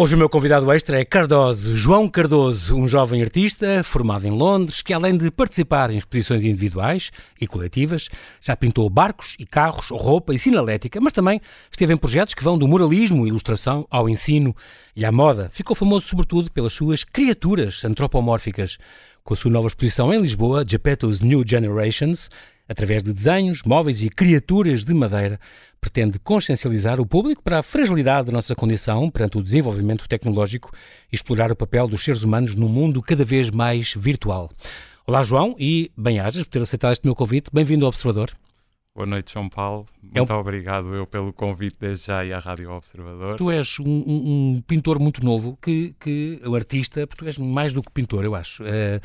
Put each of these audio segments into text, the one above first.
Hoje o meu convidado extra é Cardoso, João Cardoso, um jovem artista formado em Londres que além de participar em exposições individuais e coletivas, já pintou barcos e carros, roupa e sinalética, mas também esteve em projetos que vão do muralismo, ilustração ao ensino e à moda. Ficou famoso sobretudo pelas suas criaturas antropomórficas. Com a sua nova exposição em Lisboa, Geppetto's New Generations, através de desenhos, móveis e criaturas de madeira, pretende consciencializar o público para a fragilidade da nossa condição perante o desenvolvimento tecnológico e explorar o papel dos seres humanos num mundo cada vez mais virtual. Olá, João, e bem-ajas por ter aceitado este meu convite. Bem-vindo ao Observador. Boa noite, João Paulo. Muito é um... obrigado eu pelo convite desde já e à Rádio Observador. Tu és um, um, um pintor muito novo, que, que o artista, porque tu és mais do que pintor, eu acho. Uh,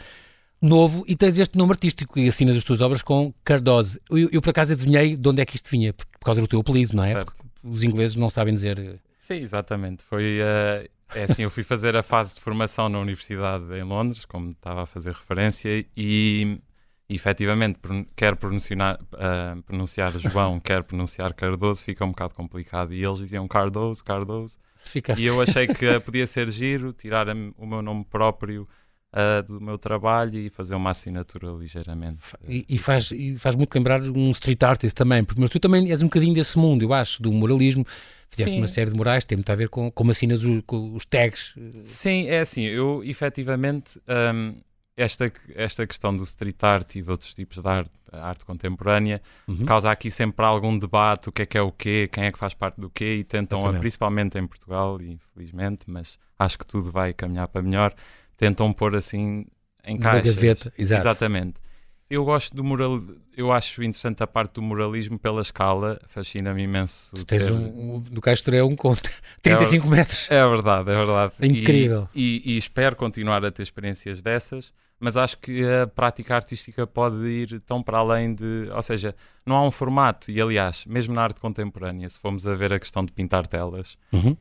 novo e tens este nome artístico e assinas as tuas obras com Cardoso. Eu, eu, por acaso adivinhei de onde é que isto vinha, por, causa do teu apelido, não é? Porque os ingleses não sabem dizer. Eh, Sim, exatamente. Foi. Uh, é assim, eu fui fazer a fase de formação na Universidade em Londres, como estava a fazer referência, e, e efetivamente, quer pronunciar, uh, pronunciar João, quer pronunciar Cardoso, fica um bocado complicado. E eles diziam Cardoso, Cardoso. Ficaste. E eu achei que podia ser giro, tirar o meu nome próprio uh, do meu trabalho e fazer uma assinatura ligeiramente. E, e, faz, e faz muito lembrar um street artist também, porque mas tu também és um bocadinho desse mundo, eu acho, do moralismo. Fizeste Sim. uma série de morais, tem muito a ver com como assinas os, com os tags. Sim, é assim, eu efetivamente. Um, esta, esta questão do street art e de outros tipos de arte, arte contemporânea uhum. causa aqui sempre algum debate, o que é que é o quê, quem é que faz parte do quê, e tentam, principalmente em Portugal, infelizmente, mas acho que tudo vai caminhar para melhor, tentam pôr assim em caixas. Gaveta, exato. Exatamente. Eu gosto do moral, eu acho interessante a parte do moralismo pela escala, fascina-me imenso. Tu tens ter... um, um, do Castro é um conto, 35 é, metros. É verdade, é verdade. É incrível. E, e, e, espero continuar a ter experiências dessas, mas acho que a prática artística pode ir tão para além de, ou seja, não há um formato, e aliás, mesmo na arte contemporânea, se formos a ver a questão de pintar telas, uhum.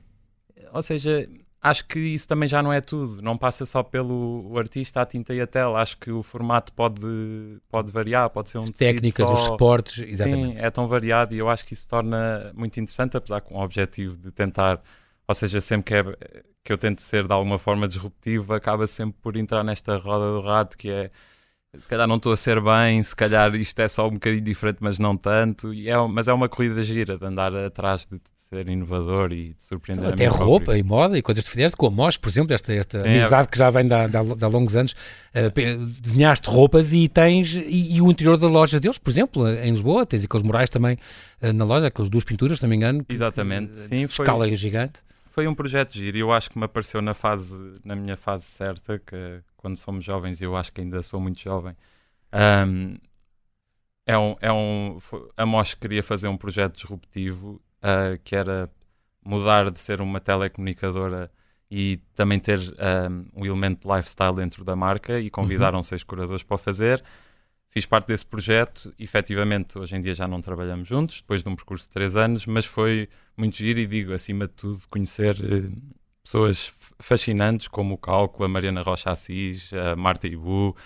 ou seja, acho que isso também já não é tudo. Não passa só pelo artista, a tinta e a tela. Acho que o formato pode, pode variar, pode ser um As técnicas, só. os suportes, exatamente. Sim, é tão variado e eu acho que isso torna muito interessante, apesar com o objetivo de tentar, ou seja, sempre que, é, que eu tento ser de alguma forma disruptivo, acaba sempre por entrar nesta roda do rato que é se calhar não estou a ser bem, se calhar isto é só um bocadinho diferente, mas não tanto. E é, mas é uma corrida gira de andar atrás de ser inovador e de surpreender Até roupa próprio. e moda e coisas que fizeste, com a MOS, por exemplo, esta, esta Sim, é amizade é... que já vem de, há longos anos. Uh, desenhaste roupas e tens, e, e, o interior da loja deles, por exemplo, em Lisboa, tens aqueles murais também uh, na loja, aquelas duas pinturas, se não me engano. Exatamente, uh, sim. Foi, escala gigante. Foi um projeto giro e eu acho que me apareceu na fase, na minha fase certa, que quando somos jovens, eu acho que ainda sou muito jovem. Um, é um, é um, a MOS queria fazer um projeto disruptivo uh, que era mudar de ser uma telecomunicadora e também ter um, um elemento de lifestyle dentro da marca e convidaram uhum. seis curadores para o fazer. Fiz parte desse projeto, efetivamente hoje em dia já não trabalhamos juntos, depois de um percurso de três anos, mas foi muito giro e digo, acima de tudo, conhecer uh, pessoas fascinantes como o Cálculo, a Mariana Rocha Assis, a Marta Ibu,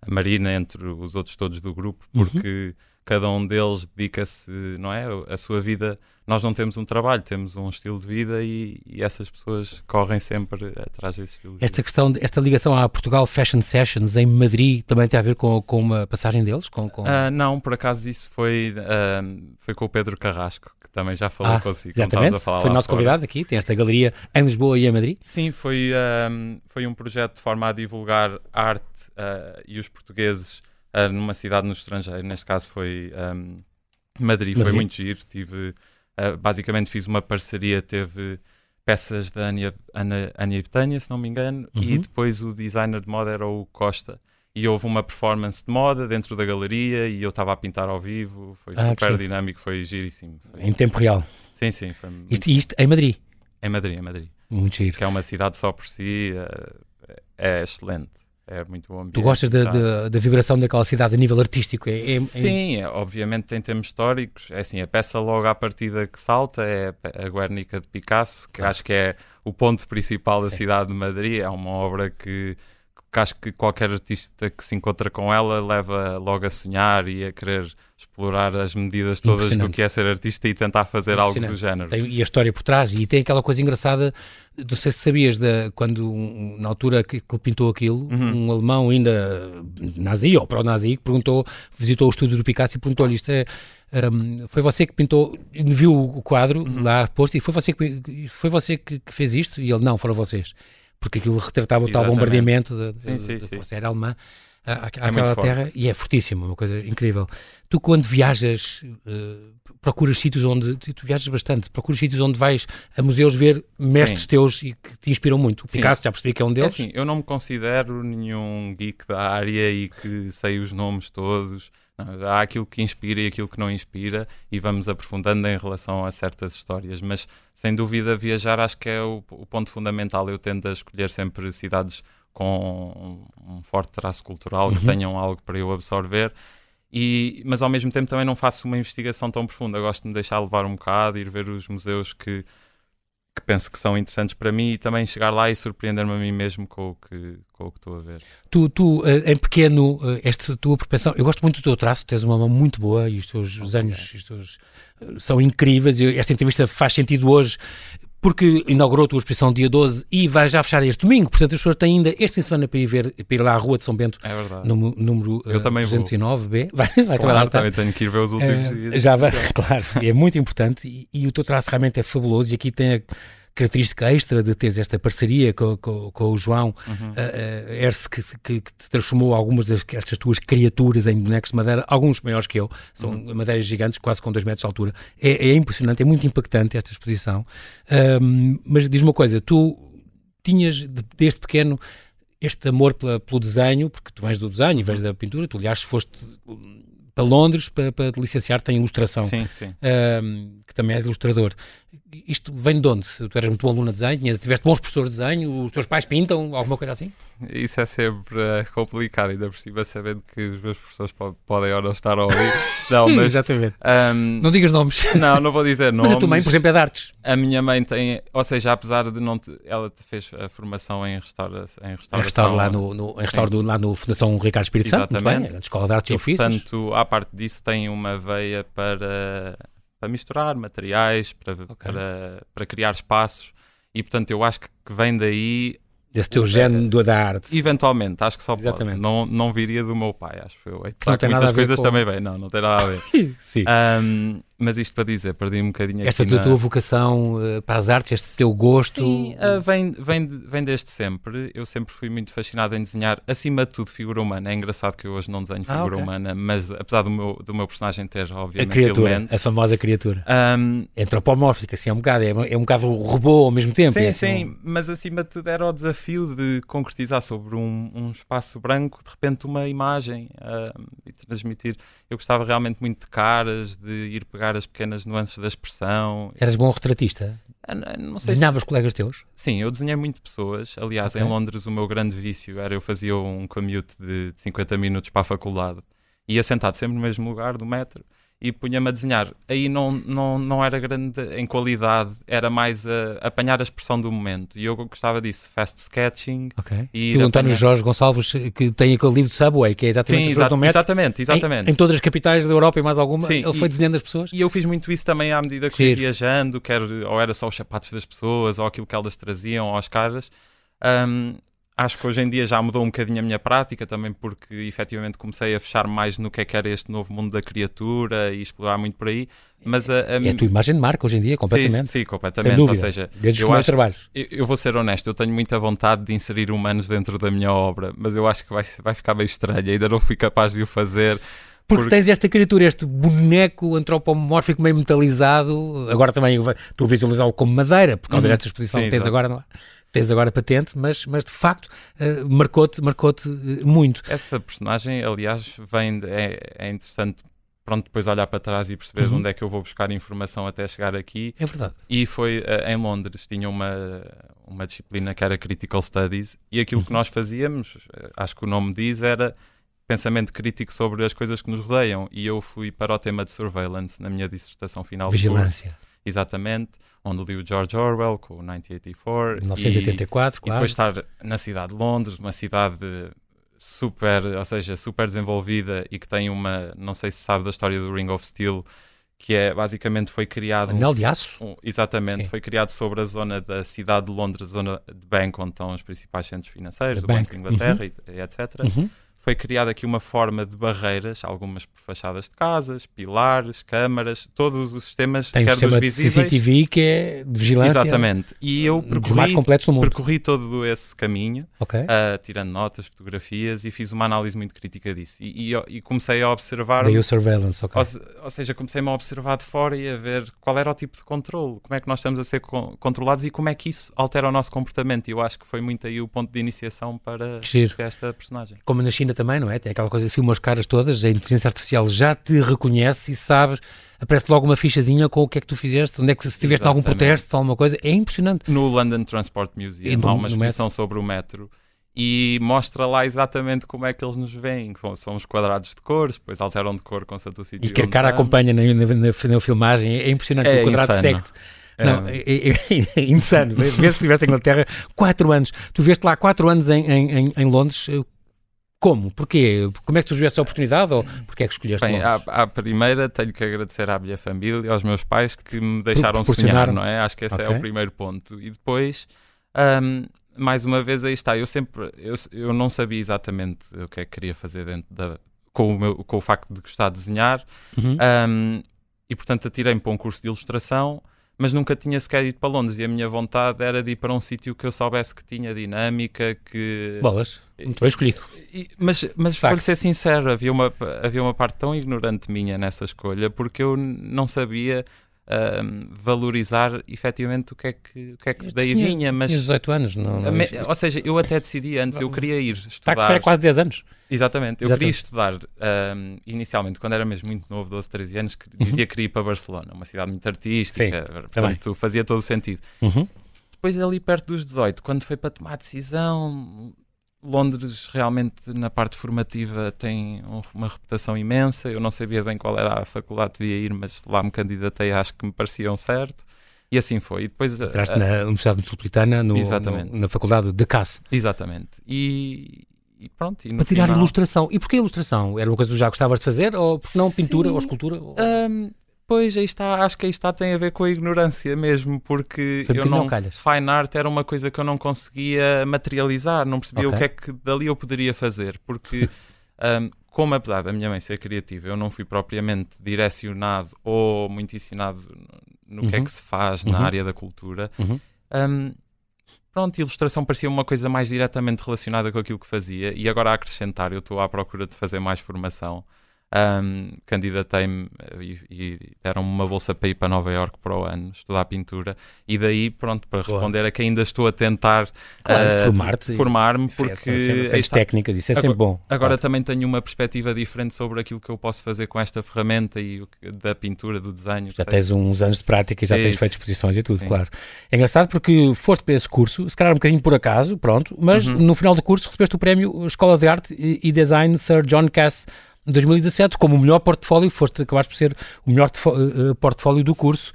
a Marina, entre os outros todos do grupo, uhum. porque uhum cada um deles dedica-se, não é, a sua vida. Nós não temos um trabalho, temos um estilo de vida e, e essas pessoas correm sempre atrás desse estilo de esta vida. Questão, esta ligação à Portugal Fashion Sessions em Madrid também tem a ver com, com uma passagem deles? Com, com... Uh, não, por acaso isso foi, uh, foi com o Pedro Carrasco, que também já falou ah, consigo. Exatamente, foi nosso fora. convidado aqui, tem esta galeria em Lisboa e em Madrid. Sim, foi, um, foi um projeto de forma a divulgar arte uh, e os portugueses uh, numa cidade no estrangeiro, neste caso foi um, Madrid, Madrid, foi muito giro. Tive, uh, basicamente fiz uma parceria, teve peças da Ania, Ana, Ania Betânia, se não me engano, uhum. e depois o designer de moda era o Costa. E houve uma performance de moda dentro da galeria e eu estava a pintar ao vivo, foi ah, super dinâmico, foi giríssimo. Foi... Em tempo real? Sim, sim. Foi isto, isto em Madrid? Em Madrid, em Madrid. Muito giro. Que é uma cidade só por si, é, é excelente é muito bom ambiente. Tu gostas da, da, da, vibração daquela cidade a nível artístico? É, é, Sim, é, obviamente em termos históricos. É assim, a peça logo à partida que salta é a Guernica de Picasso, que acho que é o ponto principal da Sim. cidade de Madrid. É uma obra que, que acho que qualquer artista que se encontra com ela leva logo a sonhar e a querer explorar as medidas todas do que é ser artista e tentar fazer algo do género. Tem, e a história por trás, e tem aquela coisa engraçada, não sei se sabias, da, quando na altura que, que ele pintou aquilo, uhum. um alemão ainda nazi ou pró-nazi, que perguntou, visitou o estúdio do Picasso e perguntou-lhe isto é um, foi você que pintou, viu o quadro uhum. lá posto e foi você que, foi você que, que, fez isto? E ele, não, foram vocês. Porque aquilo retratava o tal bombardeamento da, Força Aérea Alemã àquela é terra forte. e é fortíssimo, uma coisa incrível. Tu, quando viajas, uh, procuras sítios onde. Tu viajas bastante, procuras sítios onde vais a museus ver mestres Sim. teus e que te inspiram muito. O Picasso, já percebi que é um deles. É assim, eu não me considero nenhum geek da área e que sei os nomes todos. Há aquilo que inspira e aquilo que não inspira, e vamos aprofundando em relação a certas histórias. Mas, sem dúvida, viajar acho que é o, o ponto fundamental. Eu tendo a escolher sempre cidades com um, um forte traço cultural, uhum. que tenham algo para eu absorver. E, mas ao mesmo tempo também não faço uma investigação tão profunda. Eu gosto de me deixar levar um bocado, ir ver os museus que, que penso que são interessantes para mim e também chegar lá e surpreender-me a mim mesmo com o que, com o que estou a ver. Tu, tu eh, em pequeno, eh, esta tua propensão, eu gosto muito do teu traço, tens uma mão muito boa e os teus desenhos os teus, eh, são incríveis. Esta entrevista faz sentido hoje porque inaugurou a tua exposição dia 12 e vai já fechar este domingo, portanto as pessoas têm ainda este fim de semana para ir, ver, para ir lá à Rua de São Bento, é no, número Eu uh, também 209B. Vai, vai claro, lá também tenho que ir ver os últimos uh, dias. Já vai, claro, é muito importante e, e, o teu traço realmente é fabuloso e aqui tem a, característica extra de teres esta parceria com, com, com o João uhum. uh, Erce, que, que, que, te transformou algumas destas tuas criaturas em bonecos de madeira, alguns maiores que eu, são uhum. madeiras gigantes, quase com 2 metros de altura. É, é, impressionante, é muito impactante esta exposição. Mas diz uma coisa, tu tinhas desde pequeno este amor pela, pelo desenho, porque tu vens do desenho e vens da pintura, tu aliás foste para Londres para, para licenciar-te em ilustração, sim, sim. Que também és ilustrador. Isto vem de onde? Tu eras muito bom aluno de desenho, tiveste bons professores de desenho, os teus pais pintam, alguma coisa assim? Isso é sempre uh, complicado, ainda por cima, sabendo que os meus professores podem ou não estar a ouvir. Não, mas. Exatamente. Um, não digas nomes. Não, não vou dizer nomes. Mas a tua mãe, por exemplo, é de artes. A minha mãe tem, ou seja, apesar de não. Te, ela fez a formação em, restaura, em restauração. Em restauro lá no, no, em restauro lá no Fundação Ricardo Espírito Santo, Exatamente. Bem, Escola de Artes e, e Ofícios. Portanto, à parte disso, tem uma veia para para misturar materiais, para, okay. para, para criar espaços. E portanto, eu acho que vem daí esse teu gene do da arte. Eventualmente, acho que só Exatamente. pode. Não, não viria do meu pai, acho eu. Claro que muitas coisas com... também vêm, não, não tem nada a ver. Sim. Um, mas isto para dizer, perdi um bocadinho Esta na... tua vocação uh, para as artes, este teu gosto. Sim, uh, vem, vem, vem desde sempre. Eu sempre fui muito fascinado em desenhar, acima de tudo, figura humana. É engraçado que eu hoje não desenho ah, figura ah, okay. humana, mas apesar do meu, do meu personagem ter, obviamente, a criatura, elementos, a famosa criatura. Um, é antropomórfica, assim, é um bocado, é, é um bocado robô ao mesmo tempo. Sim, é, assim, sim, mas acima de tudo era o desafio de concretizar sobre um, um espaço branco, de repente, uma imagem uh, e transmitir. Eu gostava realmente muito de caras, de ir pegar as pequenas nuances da expressão. Eras bom retratista? Ah, não sei Desenhavas se... colegas teus? Sim, eu desenhei muito pessoas. Aliás, okay. em Londres o meu grande vício era eu fazia um commute de 50 minutos para a faculdade. Ia sentado sempre no mesmo lugar do metro e punha-me a desenhar. Aí não, não, não era grande em qualidade, era mais a, apanhar a expressão do momento. E eu gostava disso, fast sketching. E Estilo António Jorge Gonçalves, que tem aquele livro de Subway, que é exatamente Sim, exa exatamente, exatamente. Em, em, todas as capitais da Europa e mais alguma, Sim, ele e, foi desenhando as pessoas. E eu fiz muito isso também à medida que fui viajando, quer, ou era só os sapatos das pessoas, ou aquilo que elas traziam, ou as caras. Um, Acho que hoje em dia já mudou um bocadinho a minha prática, também porque efetivamente comecei a fechar mais no que é que era este novo mundo da criatura e explorar muito por aí. Mas a, a... É a tua imagem de marca hoje em dia, completamente. Sim, sim completamente. Ou seja, Desde eu, acho, trabalhos. Eu, eu, vou ser honesto, eu tenho muita vontade de inserir humanos dentro da minha obra, mas eu acho que vai, vai ficar meio estranho, ainda não fui capaz de o fazer. Porque, porque, tens esta criatura, este boneco antropomórfico meio metalizado, agora também estou a visualizá-lo como madeira, por causa uhum. desta exposição sim, que tens exatamente. agora, não é? Tens agora patente, mas, mas de facto uh, marcou-te marcou uh, muito. Essa personagem, aliás, vem de, é, é interessante pronto, depois olhar para trás e perceber uhum. onde é que eu vou buscar informação até chegar aqui. É verdade. E foi uh, em Londres, tinha uma, uma disciplina que era Critical Studies, e aquilo uhum. que nós fazíamos, acho que o nome diz, era pensamento crítico sobre as coisas que nos rodeiam. E eu fui para o tema de surveillance na minha dissertação final. Vigilância. Exatamente, onde li o George Orwell com o 1984. 1984, e, claro. E depois estar na cidade de Londres, uma cidade super, ou seja, super desenvolvida e que tem uma, não sei se sabe da história do Ring of Steel, que é basicamente foi criado. Anel de aço? Um, exatamente, Sim. foi criado sobre a zona da cidade de Londres, zona de Bank, onde estão os principais centros financeiros, The o Banco de Inglaterra uhum. e, etc. Uhum foi criada aqui uma forma de barreiras, algumas por fachadas de casas, pilares, câmaras, todos os sistemas, Tem quer sistema dos visíveis. De CCTV que é de vigilância. Exatamente. E eu percorri, percorri todo esse caminho, okay. uh, tirando notas, fotografias e fiz uma análise muito crítica disso. E, e, e comecei a observar. Daí o surveillance, ok. Ou, ou seja, comecei-me a observar de fora e a ver qual era o tipo de controle, como é que nós estamos a ser co controlados e como é que isso altera o nosso comportamento. E eu acho que foi muito aí o ponto de iniciação para esta personagem. Como na China também, não é? Tem aquela coisa de filmar as caras todas, a inteligência artificial já te reconhece e sabe, aparece logo uma fichazinha com o que é que tu fizeste, onde é que se estiveste em algum protesto, alguma coisa, é impressionante. No London Transport Museum no, há uma exposição sobre o metro e mostra lá exatamente como é que eles nos veem, são os quadrados de cores, depois alteram de cor com o sítio E que a cara acompanha na, na, na, na, filmagem, é impressionante, é o quadrado insano. É. Não, é, é, é insano. Vês se estiveste em Inglaterra 4 anos. Tu veste lá 4 anos em, em, em Londres. Como? Porquê? Como é que tu tiveste a oportunidade ou porquê é que escolheste Bem, à, à, primeira tenho que agradecer à minha família e aos meus pais que me deixaram sonhar, não é? Acho que esse okay. é o primeiro ponto. E depois, um, mais uma vez, aí está. Eu sempre, eu, eu não sabia exatamente o que é que queria fazer dentro da, com, o meu, com o facto de gostar de desenhar uhum. um, e, portanto, atirei-me para um curso de ilustração mas nunca tinha sequer ido para Londres e a minha vontade era de ir para um sítio que eu soubesse que tinha dinâmica, que... Bolas, muito bem escolhido. Mas mas vou ser sincero, havia uma, havia uma parte tão ignorante minha nessa escolha porque eu não sabia uh, valorizar efetivamente o que é que, o que, é que daí tinha, vinha. Mas, tinha 18 anos, não, não me, Ou seja, eu até decidi antes, eu queria ir estudar. Está que foi quase 10 anos. Exatamente, eu queria estudar um, inicialmente, quando era mesmo muito novo, 12, 13 anos, que dizia que queria ir para Barcelona, uma cidade muito artística, Sim, portanto também. fazia todo o sentido. Uhum. Depois, ali perto dos 18, quando foi para tomar decisão, Londres realmente na parte formativa tem uma reputação imensa. Eu não sabia bem qual era a faculdade que devia ir, mas lá me candidatei, acho que me pareciam certo. E assim foi. E depois Entraste a, na Universidade Metropolitana, no, no, na Faculdade de CAS. Exatamente. E, e pronto. E Para tirar final... ilustração. E porquê ilustração? Era uma coisa que tu já gostavas de fazer? Ou porque não pintura ou escultura? Ou... Um, Pois, aí está, acho que aí está tem a ver com a ignorância mesmo, porque Foi eu não, fine art era uma coisa que eu não conseguia materializar, não percebia okay. o que é que dali eu poderia fazer, porque um, como apesar da minha mãe ser criativa, eu não fui propriamente direcionado ou muito ensinado no uhum. que é uhum. que se faz uhum. na área da cultura, uhum. um, pronto, ilustração parecia uma coisa mais diretamente relacionada com aquilo que fazia, e agora a acrescentar, eu estou à procura de fazer mais formação um, candidatei-me e, e deram-me uma bolsa para ir para Nova York para o ano estudar pintura e daí pronto para responder Boa. a que ainda estou a tentar claro, uh, formar-me porque as técnicas isso é agora, sempre bom agora claro. também tenho uma perspectiva diferente sobre aquilo que eu posso fazer com esta ferramenta e da pintura do desenho já tens uns anos de prática e já tens feito exposições e tudo Sim. claro é engraçado porque foste para esse curso se calhar um bocadinho por acaso pronto mas uhum. no final do curso recebeste o prémio Escola de Arte e Design Sir John Cass 2017 como o melhor portfólio, foste, acabaste por ser o melhor uh, portfólio do curso.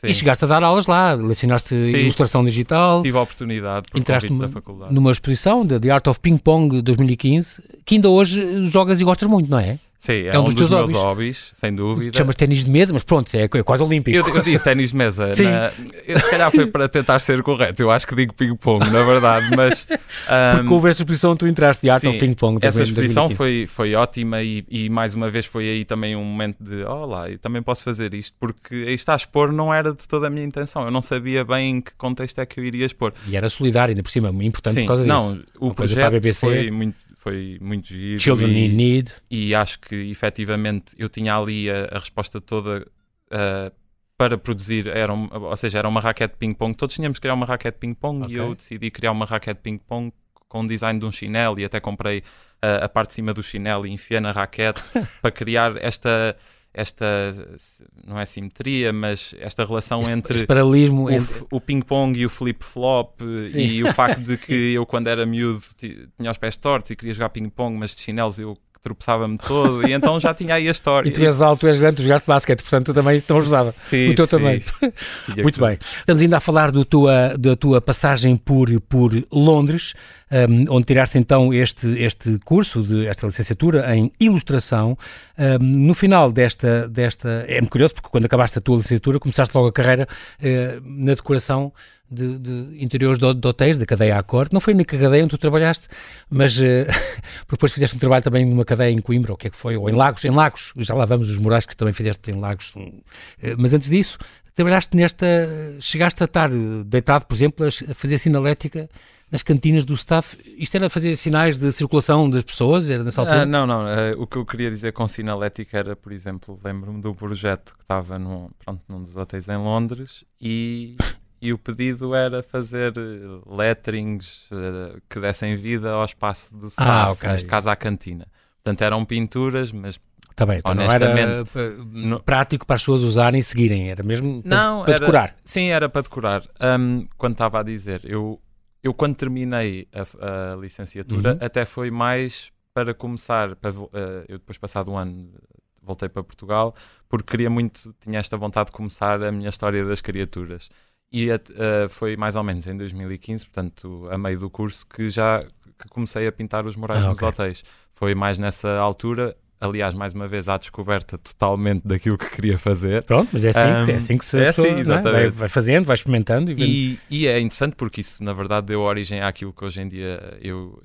Sim. E chegaste a dar aulas lá, lecionaste Sim. ilustração digital. Tive a oportunidade por entraste numa, da faculdade. numa exposição de The Art of Ping Pong 2015, que ainda hoje jogas e gostas muito, não é? Sim, é, é um, dos, dos meus hobbies. hobbies, sem dúvida. Chamas ténis de mesa, mas pronto, é, é quase olímpico. Eu, eu disse ténis de mesa. Sim. Na, eu, se calhar foi para tentar ser correto. Eu acho que digo ping-pong, na verdade, mas... Um, Porque houve essa exposição tu entraste de Art sim, of Ping-Pong. Essa exposição foi, foi ótima e, e, mais uma vez foi aí também um momento de olá, oh, eu também posso fazer isto, porque aí está a expor não era de toda a minha intenção. Eu não sabia bem em que contexto é que eu iria expor. E era solidário, ainda por cima, muito importante sim, por causa disso. Não, o projeto foi muito foi muito giro. Children e, Need. E acho que efetivamente eu tinha ali a, a resposta toda uh, para produzir, era um, ou seja, era uma raquete de ping-pong. Todos tínhamos que criar uma raquete de ping-pong okay. e eu decidi criar uma raquete de ping-pong com o design de um chinelo e até comprei uh, a parte de cima do chinelo e enfiei na raquete para criar esta esta não é simetria, mas esta relação este, entre este paralelismo o, entre... o ping-pong e o flip-flop e o facto de que eu quando era miúdo tinha os pés tortos e queria jogar ping-pong, mas de chinelos eu tropeçava-me todo, e então já tinha aí a história. E tu és alto, tu és grande, tu jogaste basquete, portanto também te ajudava. Sim, o teu sim. também. Muito bem. Estamos ainda a falar do tua, da tua passagem por, por Londres, um, onde tiraste então este, este curso, de, esta licenciatura em ilustração. Um, no final desta, desta. É muito curioso, porque quando acabaste a tua licenciatura, começaste logo a carreira uh, na decoração de, de, interiores de, de hotéis, da cadeia Accord. Não foi a única cadeia onde tu trabalhaste, mas uh, depois fizeste um trabalho também numa cadeia em Coimbra, o que é que foi, ou em Lagos, em Lagos, já lá vamos os morais que também fizeste em Lagos. Uh, mas antes disso, trabalhaste nesta, chegaste a estar deitado, por exemplo, a fazer sinalética nas cantinas do staff. Isto era fazer sinais de circulação das pessoas? Era nessa altura? Ah, não, não. Uh, o que eu queria dizer com sinalética era, por exemplo, lembro-me um projeto que estava num, pronto, num dos hotéis em Londres e e o pedido era fazer letterings uh, que dessem vida ao espaço do staff, ah, okay. neste caso à cantina. Portanto, eram pinturas, mas Tá bem, então honestamente, não era prático para as pessoas usarem e seguirem, era mesmo não, para, era, decorar. Sim, era para decorar. Um, quando estava a dizer, eu, eu quando terminei a, a licenciatura, uhum. até foi mais para começar, para, uh, eu depois passado um ano voltei para Portugal, porque queria muito, tinha esta vontade de começar a minha história das criaturas. E uh, foi mais ou menos em 2015, portanto, a meio do curso, que já que comecei a pintar os murais ah, nos okay. hotéis. Foi mais nessa altura, aliás, mais uma vez, à descoberta totalmente daquilo que queria fazer. Pronto, mas é assim, um, é assim que se é assim, exatamente. Vai, vai, fazendo, vai experimentando. E, e, e, é interessante porque isso, na verdade, deu origem àquilo que hoje em dia eu,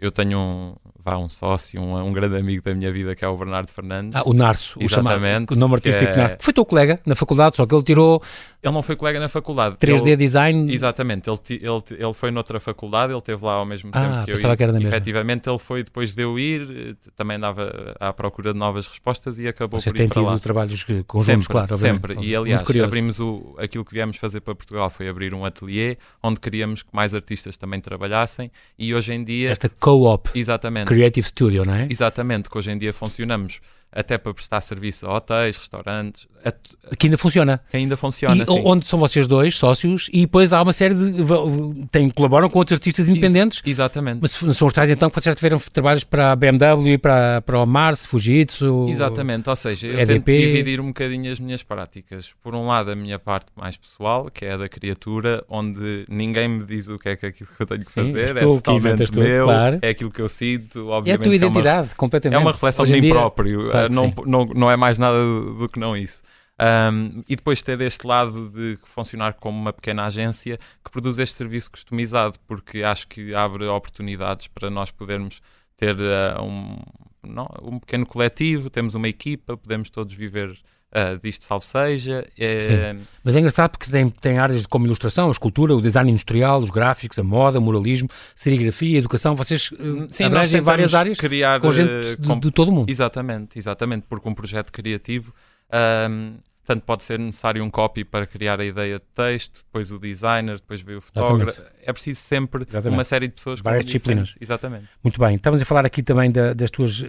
eu tenho um, vá, um sócio, um, um grande amigo da minha vida que é o Bernardo Fernandes. Ah, o Narso, Exatamente, o, chamado, o nome artístico é... Narso. Foi teu colega na faculdade, só que ele tirou... Ele não foi colega na faculdade. 3D ele, Design? Exatamente, ele, ele, ele foi noutra faculdade, ele esteve lá ao mesmo tempo ah, que eu. Ah, que era da Efetivamente, ele foi depois de eu ir, também andava à procura de novas respostas e acabou Você por ir para lá. tem tido trabalhos conjuntos, sempre, claro. Sempre, e aliás, abrimos o, aquilo que viemos fazer para Portugal foi abrir um ateliê onde queríamos que mais artistas também trabalhassem e hoje em dia... Esta co-op. Exatamente. Creative Studio, não é? Exatamente, que hoje em dia funcionamos até para prestar serviço a hotéis, restaurantes. A, que ainda funciona. Que ainda funciona, e, sim. Onde são vocês dois sócios e depois há uma série de. Tem, colaboram com outros artistas independentes. Ex exatamente. Mas são os tais então que vocês já tiveram trabalhos para a BMW, para, para o Mars, Fujitsu. Exatamente, ou seja, eu EDP. tento dividir um bocadinho as minhas práticas. Por um lado, a minha parte mais pessoal, que é a da criatura, onde ninguém me diz o que é que é aquilo que eu tenho que fazer, sim, é totalmente meu, claro. é aquilo que eu sinto. Obviamente, é a tua identidade, é uma, completamente. É uma reflexão de mim dia, próprio. Claro não, não, não é mais nada do, do que não isso. Um, e depois ter este lado de funcionar como uma pequena agência que produz este serviço customizado, porque acho que abre oportunidades para nós podermos ter uh, um, não, um pequeno coletivo, temos uma equipa, podemos todos viver uh, disto salvo seja. É... Mas é engraçado porque tem, tem áreas como ilustração, a escultura, o design industrial, os gráficos, a moda, o moralismo, serigrafia, educação, vocês uh, Sim, abrangem várias áreas criar, com gente de, de, todo o mundo. Exatamente, exatamente, porque um projeto criativo... Um, Portanto, pode ser necessário um copy para criar a ideia de texto, depois o designer, depois veio o fotógrafo. É preciso sempre Exatamente. uma série de pessoas Várias disciplinas. Exatamente. Muito bem. Estamos a falar aqui também da, das tuas.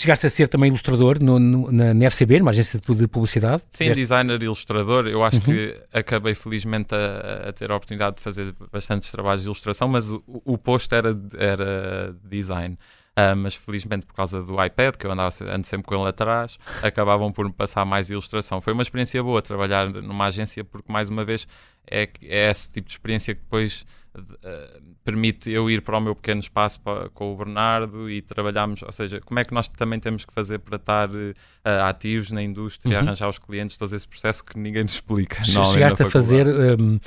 Chegaste a ser também ilustrador no, no, na, na FCB, numa agência de publicidade? Sim, Deste... designer e ilustrador. Eu acho uhum. que acabei felizmente a, a, ter a oportunidade de fazer bastantes trabalhos de ilustração, mas o, o posto era, era design. Uh, mas felizmente por causa do iPad, que eu andava, ando sempre com ele atrás, acabavam por me passar mais ilustração. Foi uma experiência boa trabalhar numa agência, porque mais uma vez é, é esse tipo de experiência que depois uh, permite eu ir para o meu pequeno espaço para, com o Bernardo e trabalharmos, ou seja, como é que nós também temos que fazer para estar uh, ativos na indústria, uhum. arranjar os clientes, todo esse processo que ninguém nos explica. Chegaste a fazer um,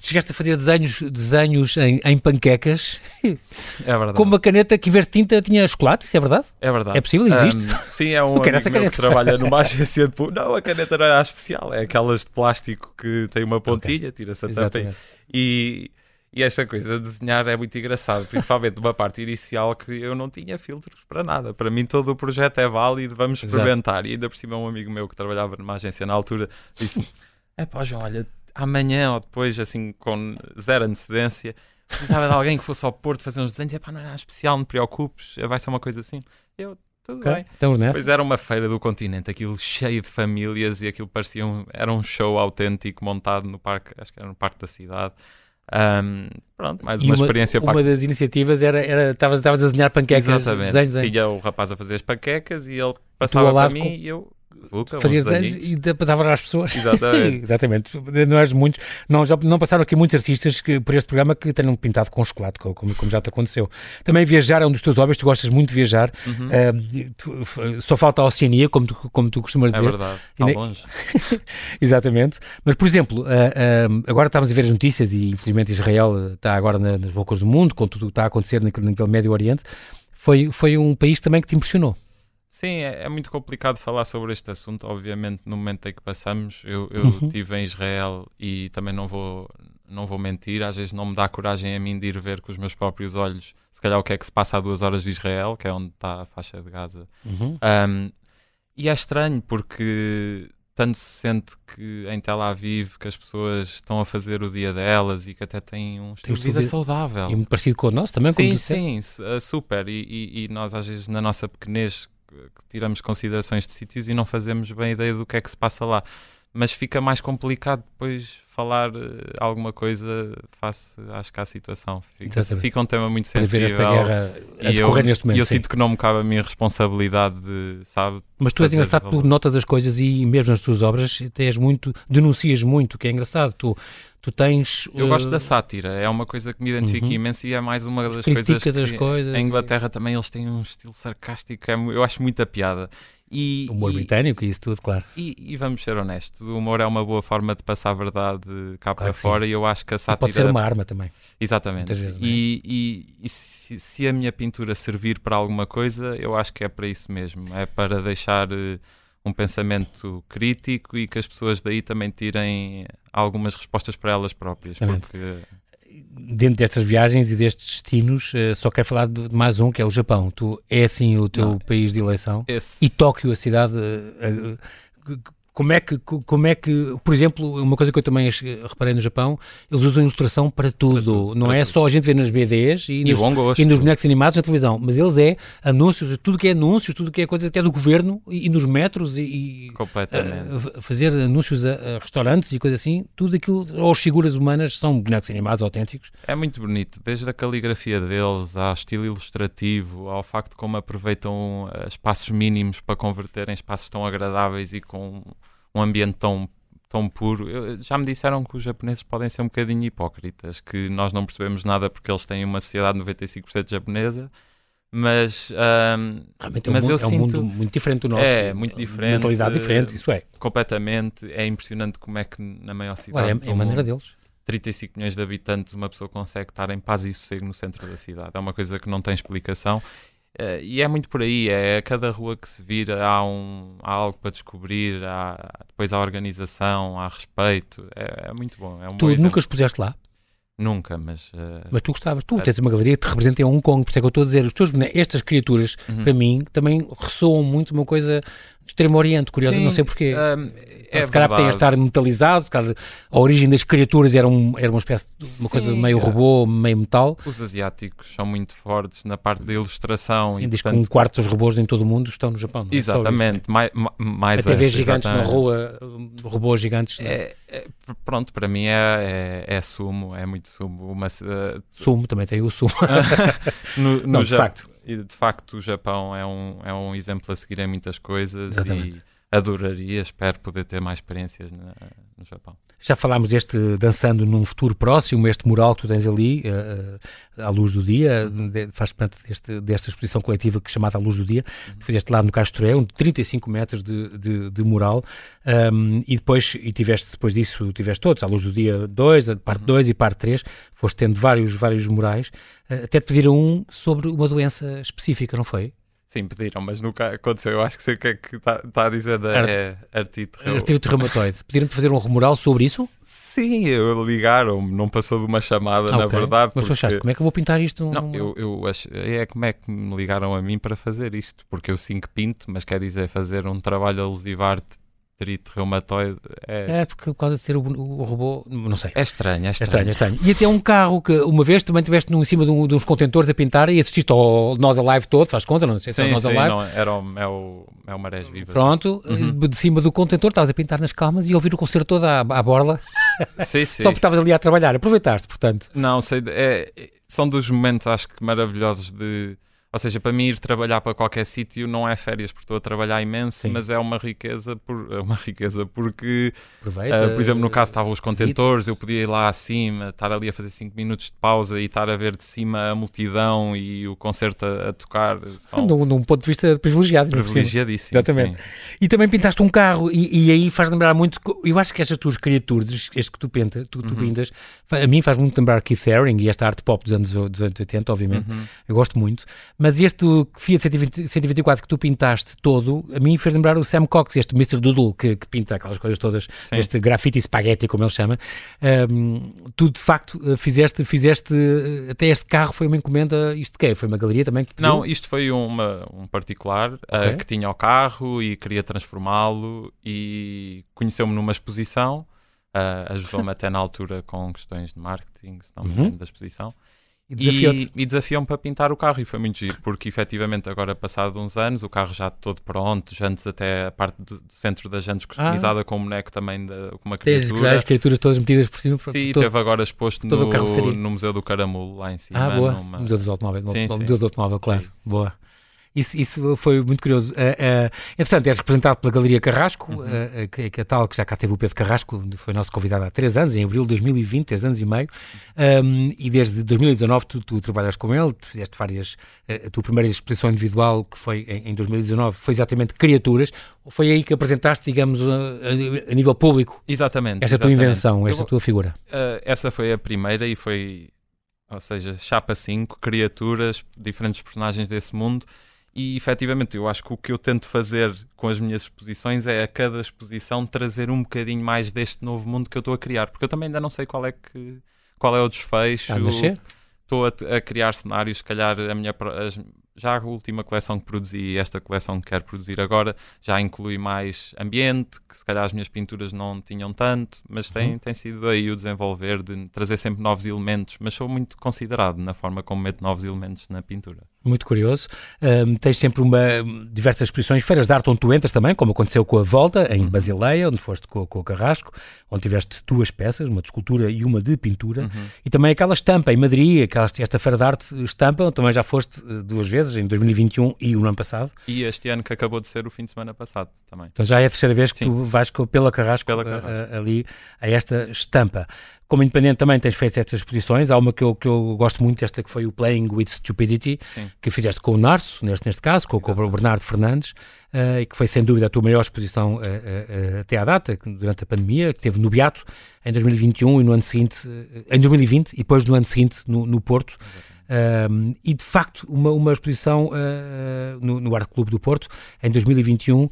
chegaste a fazer desenhos, desenhos em, em panquecas. É verdade. Com uma caneta que em vez de tinta tinha chocolate, isso é verdade? É verdade. É possível? Existe? Um, sim, é um amigo meu que trabalha numa agência de... Não, a caneta não era especial, é aquelas de plástico que tem uma pontilha, okay. tira-se a tampa e... E esta coisa de desenhar é muito engraçado, principalmente numa parte inicial que eu não tinha filtros para nada. Para mim todo o projeto é válido, vamos experimentar. Exato. E ainda por cima um amigo meu que trabalhava numa agência na altura disse-me, é pá João, olha, amanhã ou depois, assim, com zero antecedência, precisava de alguém que fosse ao Porto fazer uns desenhos, e pá, não é nada especial, não te preocupes, vai ser uma coisa assim. Eu, tudo okay. bem. Estamos nessa. Pois era uma feira do continente, aquilo cheio de famílias e aquilo parecia um, era um show autêntico montado no parque, acho que era no parque da cidade. Um, pronto, mais uma, uma, experiência uma para... das iniciativas era, era estavas a desenhar panquecas. Exatamente. Desenho, desenho. Tinha o rapaz a fazer as panquecas e ele passava para mim com... e eu Fuca, fazias desenhos e dava às pessoas. Exatamente. Exatamente. Não és muitos. Não, já, não passaram aqui muitos artistas que, por este programa que tenham pintado com chocolate, como, como já te aconteceu. Também viajar é um dos teus hobbies, tu gostas muito de viajar. Uhum. Uh, tu, só falta a Oceania, como tu, como tu costumas é dizer. É verdade, está longe. Exatamente. Mas, por exemplo, uh, uh, agora estamos a ver as notícias e infelizmente Israel está agora na, nas bocas do mundo, com tudo o que está a acontecer naquele, naquele Médio Oriente. Foi, foi um país também que te impressionou. Sim, é, é, muito complicado falar sobre este assunto. Obviamente, no momento em que passamos, eu, eu Uhum. estive em Israel e também não vou, não vou mentir. Às vezes não me dá coragem a mim de ir ver com os meus próprios olhos, se calhar, o que é que se passa a duas horas de Israel, que é onde está a faixa de Gaza. Uhum. Um, e é estranho porque tanto se sente que em Tel Aviv que as pessoas estão a fazer o dia delas e que até têm um estilo de vida saudável. E muito parecido com o nosso também, como Sim, sim, uh, super. E, e, e, nós às vezes na nossa pequenez que tiramos considerações de sítios e não fazemos bem ideia do que é que se passa lá. Mas fica mais complicado depois falar uh, alguma coisa face, acho que, à situação. Fica, fica um tema muito sensível. e eu, neste momento, eu sinto que não me cabe a minha responsabilidade de, sabe? Mas tu és engraçado, tu notas as coisas e mesmo nas tuas obras tens muito, denuncias muito, que é engraçado. Tu, tu tens. Eu uh... gosto da sátira, é uma coisa que me identifica uhum. imenso e é mais uma das Criticas coisas. Que, coisas em Inglaterra e... também eles têm um estilo sarcástico, é, eu acho muita piada. E, humor e, britânico e isso tudo, claro. E, e, vamos ser honestos, o humor é uma boa forma de passar a verdade cá claro para fora sim. e eu acho que a sátira... pode ser uma arma também. Exatamente. Vezes, e, e, e se, se, a minha pintura servir para alguma coisa, eu acho que é para isso mesmo. É para deixar uh, um pensamento crítico e que as pessoas daí também tirem algumas respostas para elas próprias. Exatamente. Porque dentro destas viagens e destes destinos, uh, só quero falar de mais um, que é o Japão. Tu é assim o teu Não, país de eleição. Esse... E Tóquio, a cidade. Como é, que, como é que, por exemplo, uma coisa que eu também reparei no Japão, eles usam ilustração para tudo. Para tudo não para é tudo. só a gente ver nas BDs e, e, nos, e nos bonecos animados na televisão, mas eles é anúncios, tudo que é anúncios, tudo que é coisa até do governo e, e nos metros e, Completamente. Uh, fazer anúncios a, a, restaurantes e coisas assim, tudo aquilo, ou as figuras humanas são bonecos animados autênticos. É muito bonito, desde a caligrafia deles, ao estilo ilustrativo, ao facto de como aproveitam espaços mínimos para converter em espaços tão agradáveis e com um ambiente tão, tão puro. Eu, já me disseram que os japoneses podem ser um bocadinho hipócritas, que nós não percebemos nada porque eles têm uma sociedade 95% japonesa. Mas, um, Realmente mas é um, eu é um sinto, mundo muito diferente do nosso. É, muito diferente. Mentalidade diferente, isso é. Completamente. É impressionante como é que na maior cidade. Claro, é, é a maneira deles. 35 milhões de habitantes, uma pessoa consegue estar em paz e sossego no centro da cidade. É uma coisa que não tem explicação. Uh, e é muito por aí, é a cada rua que se vira há, um, há algo para descobrir, há, depois há organização, há respeito, é, é muito bom. É um tu bom nunca expuseste lá? Nunca, mas. Uh, mas tu gostavas, tu tens uma galeria que te representa em Hong Kong, por isso é que eu estou a dizer, os teus estas criaturas, uhum. para mim, também ressoam muito uma coisa Extremo Oriente, curiosa, Sim, não sei porquê. Um, é se calhar tem a estar metalizado, a origem das criaturas era, um, era uma espécie de uma Sim, coisa meio é. robô, meio metal. Os asiáticos são muito fortes na parte da ilustração. Sim, e, diz portanto, que um quarto dos robôs em todo o mundo estão no Japão. É? Exatamente, mais, mais Até ver gigantes exatamente. na rua, robôs gigantes. É, é, pronto, para mim é, é, é, sumo, é muito sumo. Uma, uh, sumo, também tem o sumo. no, no não, de facto. E de facto o Japão é um, é um exemplo a seguir em muitas coisas Exatamente. e adoraria, espero poder ter mais experiências na, no Japão. Já falámos deste Dançando num Futuro Próximo, este mural que tu tens ali, uh, à luz do dia, de, faz parte deste, desta exposição coletiva que é chamada À Luz do Dia, uhum. fizeste lá no Castoré, um de 35 metros de, de, de mural, um, e depois, e tiveste depois disso, tiveste todos, À Luz do Dia 2, a parte 2 uhum. e parte 3, foste tendo vários, vários murais, uh, até te pediram um sobre uma doença específica, não foi? Sim, pediram, mas nunca aconteceu. Eu acho que sei o que é que está tá a dizer da Ar é artrite, artrite reumatoide. Pediram-te fazer um remural sobre isso? Sim, eu ligaram não passou de uma chamada, ah, na okay. verdade. Mas porque... achaste, como é que eu vou pintar isto? Não, eu, eu acho, é como é que me ligaram a mim para fazer isto, porque eu sim que pinto, mas quer dizer fazer um trabalho alusivo à arte artrite reumatoide é... é porque por causa de ser o, o, robô, não sei. É estranho, é estranho. É estranho, é estranho. E até um carro que uma vez também estiveste em cima de, um, de, uns contentores a pintar e assististe ao Nós Alive todo, faz conta, não sei se sim, é o Nós sim, Alive. Não, era o, é o, é o Marés Vivas. Pronto, Uhum. de cima do contentor estavas a pintar nas calmas e ouvir o concerto todo à, à borla. sim, sim. Só porque estavas ali a trabalhar, aproveitaste, portanto. Não, sei, é, são dos momentos, acho que maravilhosos de ou seja, para mim ir trabalhar para qualquer sítio não é férias, porque estou a trabalhar imenso, Sim. mas é uma riqueza, por, é uma riqueza porque, uh, por exemplo, no caso estavam os contentores, eu podia ir lá acima, estar ali a fazer 5 minutos de pausa e estar a ver de cima a multidão e o concerto a, a tocar. São... De, um, ponto de vista privilegiado. Privilegiadíssimo. Exatamente. Sim. E também pintaste um carro e, e, aí faz lembrar muito, eu acho que estas tuas criaturas, este que tu, pinta, tu, tu uhum. pintas, a mim faz muito lembrar Keith Haring e esta arte pop dos anos, dos anos 80, obviamente, uhum. eu gosto muito, mas este Fiat 120, 124 que tu pintaste todo, a mim fez lembrar o Sam Cox, este Mr. Doodle que, que pinta aquelas coisas todas, Sim. este grafite spaghetti, como ele chama. Um, tu, de facto, eh, fizeste, fizeste, eh, até este carro foi uma encomenda, isto quê? Foi uma galeria também? Não, isto foi uma, um particular eh, okay. uh, que tinha o carro e queria transformá-lo e conheceu-me numa exposição. Uh, ajudou-me até na altura com questões de marketing, se não me uhum. engano, da exposição. E desafiou-me para pintar o carro e foi muito giro, porque efetivamente agora passado uns anos, o carro já todo pronto, jantes até a parte do, do centro das jantes customizada ah. com um boneco também, de, com uma criatura. Tens as criaturas todas metidas por cima. Sim, todo, teve agora exposto no, no Museu do Caramulo, lá em cima. Ah, boa. Numa... Museu dos Automóveis, sim, Museu do Automóvel, claro. Sim. Boa. Isso, isso foi muito curioso. Uh, uh, entretanto, és representado pela Galeria Carrasco, uhum. uh, que, que é tal que já cá teve o Pedro Carrasco, foi nosso convidado há três anos, em abril de 2020, três anos e meio, um, e desde 2019 tu, tu, trabalhas com ele, tu fizeste várias. A tua primeira exposição individual, que foi em, em 2019, foi exatamente Criaturas. Foi aí que apresentaste, digamos, a, a nível público. Exatamente. Esta exatamente. tua invenção, esta Eu, tua figura. essa foi a primeira e foi. Ou seja, chapa 5, criaturas, diferentes personagens desse mundo e efetivamente, eu acho que o que eu tento fazer com as minhas exposições é a cada exposição trazer um bocadinho mais deste novo mundo que eu estou a criar, porque eu também ainda não sei qual é que qual é o desfecho. Estou a, a, criar cenários, se calhar a minha as, já a última coleção que produzi e esta coleção que quero produzir agora já inclui mais ambiente, que se calhar as minhas pinturas não tinham tanto, mas tem, uhum. tem sido aí o desenvolver de trazer sempre novos elementos, mas sou muito considerado na forma como meto novos elementos na pintura. Muito curioso. Um, tens sempre uma, diversas exposições, feiras de arte onde tu entras também, como aconteceu com a Volta, em uhum. Basileia, onde foste com, com, o Carrasco, onde tiveste duas peças, uma de escultura e uma de pintura, uhum. e também aquela estampa em Madrid, aquela, esta feira de arte estampa, onde também já foste eh, duas vezes, em 2021 e o ano passado. E este ano que acabou de ser o fim de semana passado também. Então já é a terceira vez que Sim. tu vais pela Carrasco, pela Carrasco. A, eh, a, ali a esta estampa. Como independente também tens feito estas exposições. Há uma que eu, que eu gosto muito, esta que foi o Playing with Stupidity, Sim. que fizeste com o Narso, neste, neste caso, com, com o Bernardo Fernandes, uh, e que foi sem dúvida a tua maior exposição uh, uh, até à data, durante a pandemia, que teve no Beato em 2021 e no ano seguinte, em 2020, e depois no ano seguinte no, no Porto. E de facto, uma, uma exposição no, no Arte Clube do Porto em 2021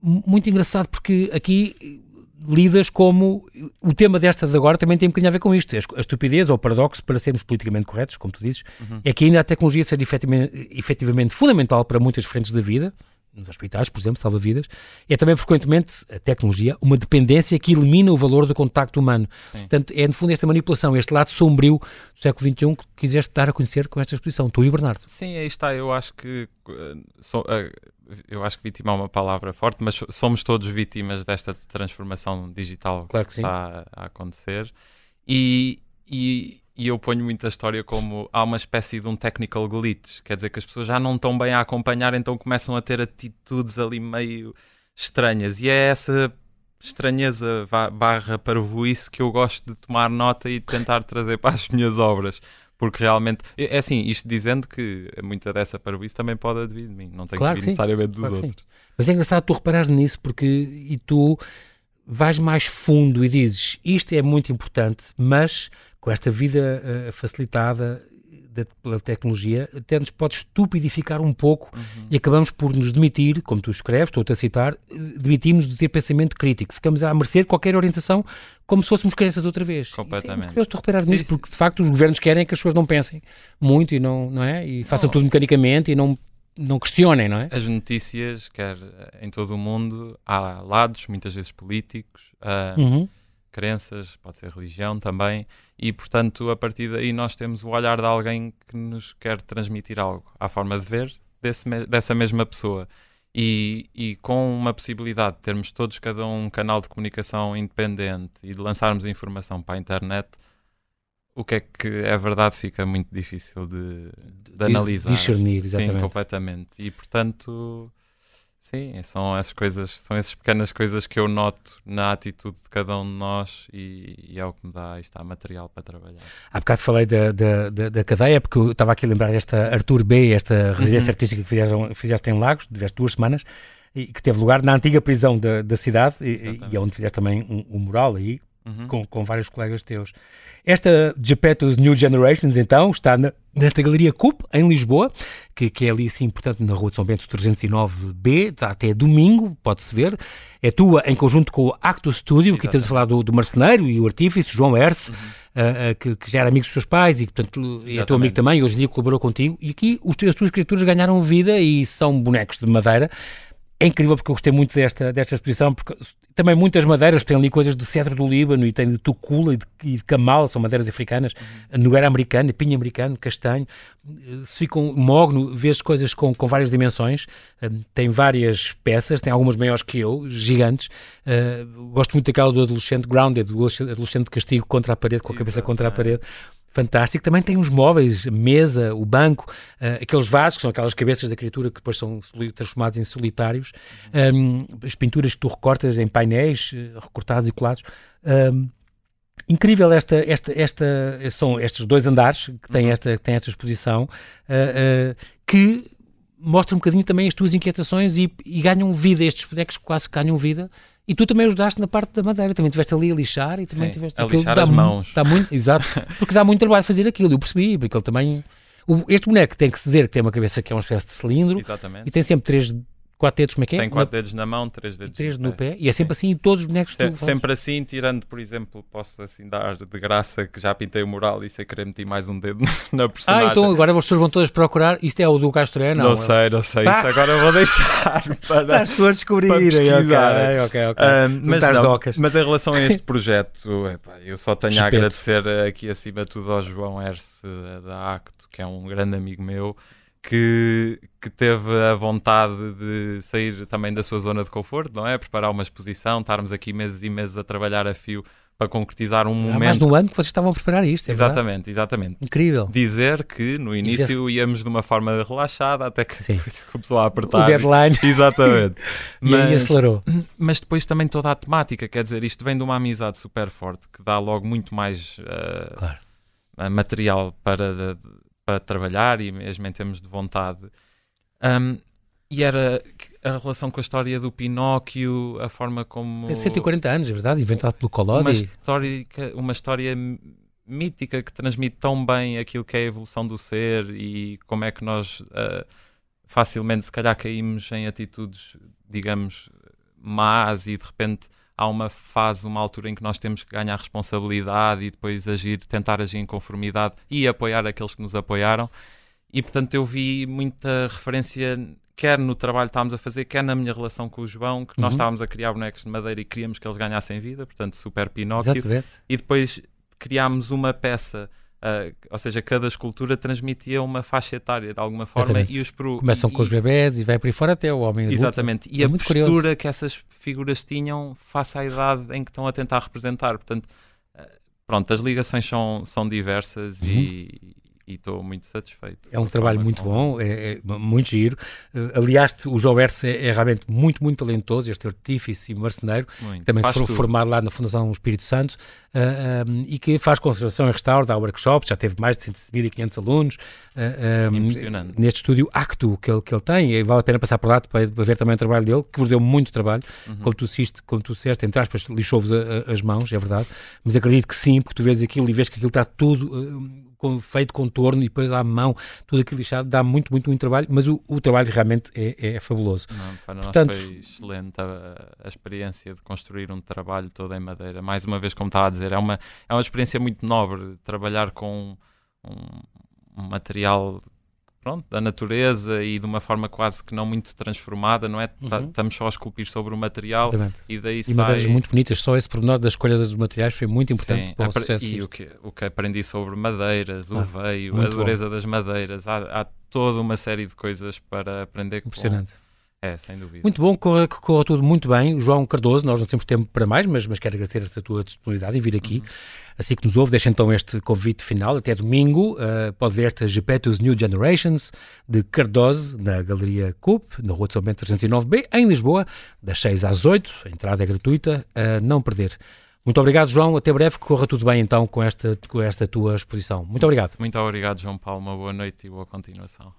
muito engraçado porque aqui lidas como o tema desta de agora também tem um bocadinho a ver com isto, a estupidez ou o paradoxo para sermos politicamente corretos, como tu dizes, uhum. é que ainda a tecnologia seja efetivamente, efetivamente fundamental para muitas frentes da vida, nos hospitais, por exemplo, salva vidas, é também frequentemente a tecnologia uma dependência que elimina o valor do contacto humano. Sim. Portanto, é no fundo esta manipulação, este lado sombrio do século XXI que quiseste dar a conhecer com esta exposição, tu e o Bernardo. Sim, aí está, eu acho que so, uh, eu acho que vítima é uma palavra forte, mas somos todos vítimas desta transformação digital claro que, que está a acontecer. E, e, e, eu ponho muito a história como há uma espécie de um technical glitch, quer dizer que as pessoas já não estão bem a acompanhar, então começam a ter atitudes ali meio estranhas. E é essa estranheza barra parvoíce que eu gosto de tomar nota e tentar trazer para as minhas obras porque realmente, é, é assim, isto dizendo que muita dessa parvoíce também pode advir de mim, não tem claro que vir necessariamente dos claro outros. Mas é engraçado tu reparares nisso, porque e tu vais mais fundo e dizes isto é muito importante, mas com esta vida uh, facilitada da, pela tecnologia, até nos pode estupidificar um pouco uhum. e acabamos por nos demitir, como tu escreves, estou-te a citar, demitimos de ter pensamento crítico. Ficamos à mercê de qualquer orientação, como se fóssemos crianças outra vez. É Completamente. É estou a reparar nisso, porque de facto os governos querem que as pessoas não pensem muito e não, não é? E façam tudo mecanicamente e não não questionem, não é? As notícias, quer em todo o mundo, há lados, muitas vezes políticos, uh, uhum crenças, pode ser religião também, e portanto a partir daí nós temos o olhar de alguém que nos quer transmitir algo, à forma de ver desse, dessa mesma pessoa. E, e, com uma possibilidade de termos todos cada um canal de comunicação independente e de lançarmos a informação para a internet, o que é que é verdade fica muito difícil de, de analisar. Discernir, exatamente. Sim, completamente. E portanto, sim, são essas coisas, são essas pequenas coisas que eu noto na atitude de cada um de nós e, e é o que me dá está material para trabalhar. Há bocado falei da, da, da, da cadeia, porque eu estava aqui a lembrar esta Arthur B, esta residência uhum. artística que fizeste, fizeste em Lagos, tiveste duas semanas, e que teve lugar na antiga prisão da, da cidade, e, e, onde fizeste também um, um mural aí, uhum. com, com vários colegas teus. Esta Geppetto's New Generations, então, está na, nesta Galeria CUP, em Lisboa, que, que é ali, assim, portanto, na Rua de São Bento 309B, está até domingo, pode-se ver. É tua em conjunto com o Acto Studio, que temos a falar do, do marceneiro e o artífice, João Erce, uhum. uh, uh, que, que, já era amigo dos seus pais e, portanto, é teu amigo também, hoje em dia colaborou contigo. E aqui os, as tuas criaturas ganharam vida e são bonecos de madeira é incrível porque eu gostei muito desta, desta exposição, porque também muitas madeiras têm ali coisas de cedro do Líbano e tem de tucula e de, e de camal, são madeiras africanas, uhum. nogueira americana, pinho americano, castanho, se ficam mogno, vês coisas com, com várias dimensões, uh, tem várias peças, tem algumas maiores que eu, gigantes, uh, gosto muito daquela do adolescente grounded, do adolescente de castigo contra a parede, com a cabeça contra a parede, fantástico. Também tem uns móveis, mesa, o banco, uh, aqueles vasos, que são aquelas cabeças da criatura que depois são transformados em solitários, um, as pinturas que tu recortas em painéis, uh, recortados e colados. Um, incrível esta, esta, esta, são estes dois andares que têm, uhum. esta, que têm esta exposição, uh, que mostram um bocadinho também as tuas inquietações e, e ganham vida, estes bonecos quase ganham vida e tu também ajudaste na parte da madeira, também estiveste ali a lixar e também Sim, tiveste a lixar as mãos. Dá muito, exato, porque dá muito trabalho fazer aquilo, eu percebi, porque ele também. O, este boneco tem que se dizer que tem uma cabeça que é uma espécie de cilindro Exatamente. e tem sempre três quatro dedos, como é que é? Tem quatro na... dedos na mão, três dedos três no, pé. pé. E é sempre Sim. assim, todos os bonecos Se, Sempre assim, tirando, por exemplo, posso assim dar de graça que já pintei o mural e sei querer meter mais um dedo na personagem. Ah, então agora as pessoas vão todas procurar. Isto é o do Castoré, não? Não sei, não sei. Ah. Isso agora vou deixar para, as pessoas descobrirem. Para Ok, ok. okay. Um, mas, não, mas em relação a este projeto, epá, eu só tenho a agradecer aqui acima de tudo ao João Erce da Acto, que é um grande amigo meu que, que teve a vontade de sair também da sua zona de conforto, não é? Preparar uma exposição, estarmos aqui meses e meses a trabalhar a fio para concretizar um momento. Há mais de um ano que vocês estavam a preparar isto, é Exatamente, verdade? exatamente. Incrível. Dizer que no início íamos de uma forma relaxada até que Sim. começou a apertar. O deadline. Exatamente. e mas, aí acelerou. Mas depois também toda a temática, quer dizer, isto vem de uma amizade super forte que dá logo muito mais uh, claro. material para para trabalhar e mesmo em termos de vontade. Um, e era a relação com a história do Pinóquio, a forma como. Tem 140 anos, é verdade? Inventado pelo Collodi. Uma história, uma história mítica que transmite tão bem aquilo que é a evolução do ser e como é que nós uh, facilmente, se calhar, caímos em atitudes, digamos, más e de repente há uma fase, uma altura em que nós temos que ganhar responsabilidade e depois agir, tentar agir em conformidade e apoiar aqueles que nos apoiaram. E portanto eu vi muita referência, quer no trabalho que estávamos a fazer, quer na minha relação com o João, que uhum. nós estávamos a criar bonecos de madeira e queríamos que eles ganhassem vida, portanto, Super Pinóquio. Exatamente. E depois criámos uma peça Uh, ou seja, cada escultura transmitia uma faixa etária de alguma forma e os pro... começam e, com os bebés e vai para aí fora até o homem adulto. exatamente e é a postura curioso. que essas figuras tinham face à idade em que estão a tentar representar portanto uh, pronto as ligações são, são diversas uhum. e, e estou muito satisfeito. É um trabalho muito bom, é, é, muito giro. Uh, aliás, o João Berce é, é, realmente muito, muito talentoso, este artífice e marceneiro, também foi formado lá na Fundação Espírito Santo uh, eh, um, e que faz conservação e restauro, dá workshops, já teve mais de 1.500 alunos. Uh, um, Impressionante. Neste estúdio Acto que ele, que ele tem, e vale a pena passar por lá para, para ver também o trabalho dele, que vos deu muito trabalho, uhum. como tu disseste, como tu disseste, entre aspas, lixou-vos as mãos, é verdade, mas acredito que sim, porque tu vês aquilo e vês que aquilo está tudo feito contorno e depois à mão, tudo aquilo lixado, dá muito, muito, muito trabalho, mas o, o trabalho realmente é, é fabuloso. Não, para Portanto, nós foi excelente a, a, experiência de construir um trabalho todo em madeira. Mais uma vez, como estava a dizer, é uma, é uma experiência muito nobre trabalhar com um, um material pronto, da natureza e de uma forma quase que não muito transformada, não é? Uhum. Estamos só a esculpir sobre o material Exatamente. e daí e sai... madeiras muito bonitas, só esse pormenor da escolha dos materiais foi muito importante Sim, para o sucesso. E o que, o que aprendi sobre madeiras, o ah, veio, a dureza bom. das madeiras, há, há, toda uma série de coisas para aprender Impressionante. Com É, sem dúvida. Muito bom, corra, corra tudo muito bem. João Cardoso, nós não temos tempo para mais, mas, mas quero agradecer esta tua disponibilidade em vir aqui. Uhum. Assim que nos ouve, deixa então este convite final. Até domingo, uh, pode ver esta Gepetus New Generations de Cardoso, na Galeria CUP, na Rua de São Bento 309B, em Lisboa, das 6 às 8. A entrada é gratuita, a não perder. Muito obrigado, João. Até breve. Que corra tudo bem então com esta, com esta tua exposição. Muito obrigado. Muito obrigado, João Paulo. Uma boa noite e boa continuação.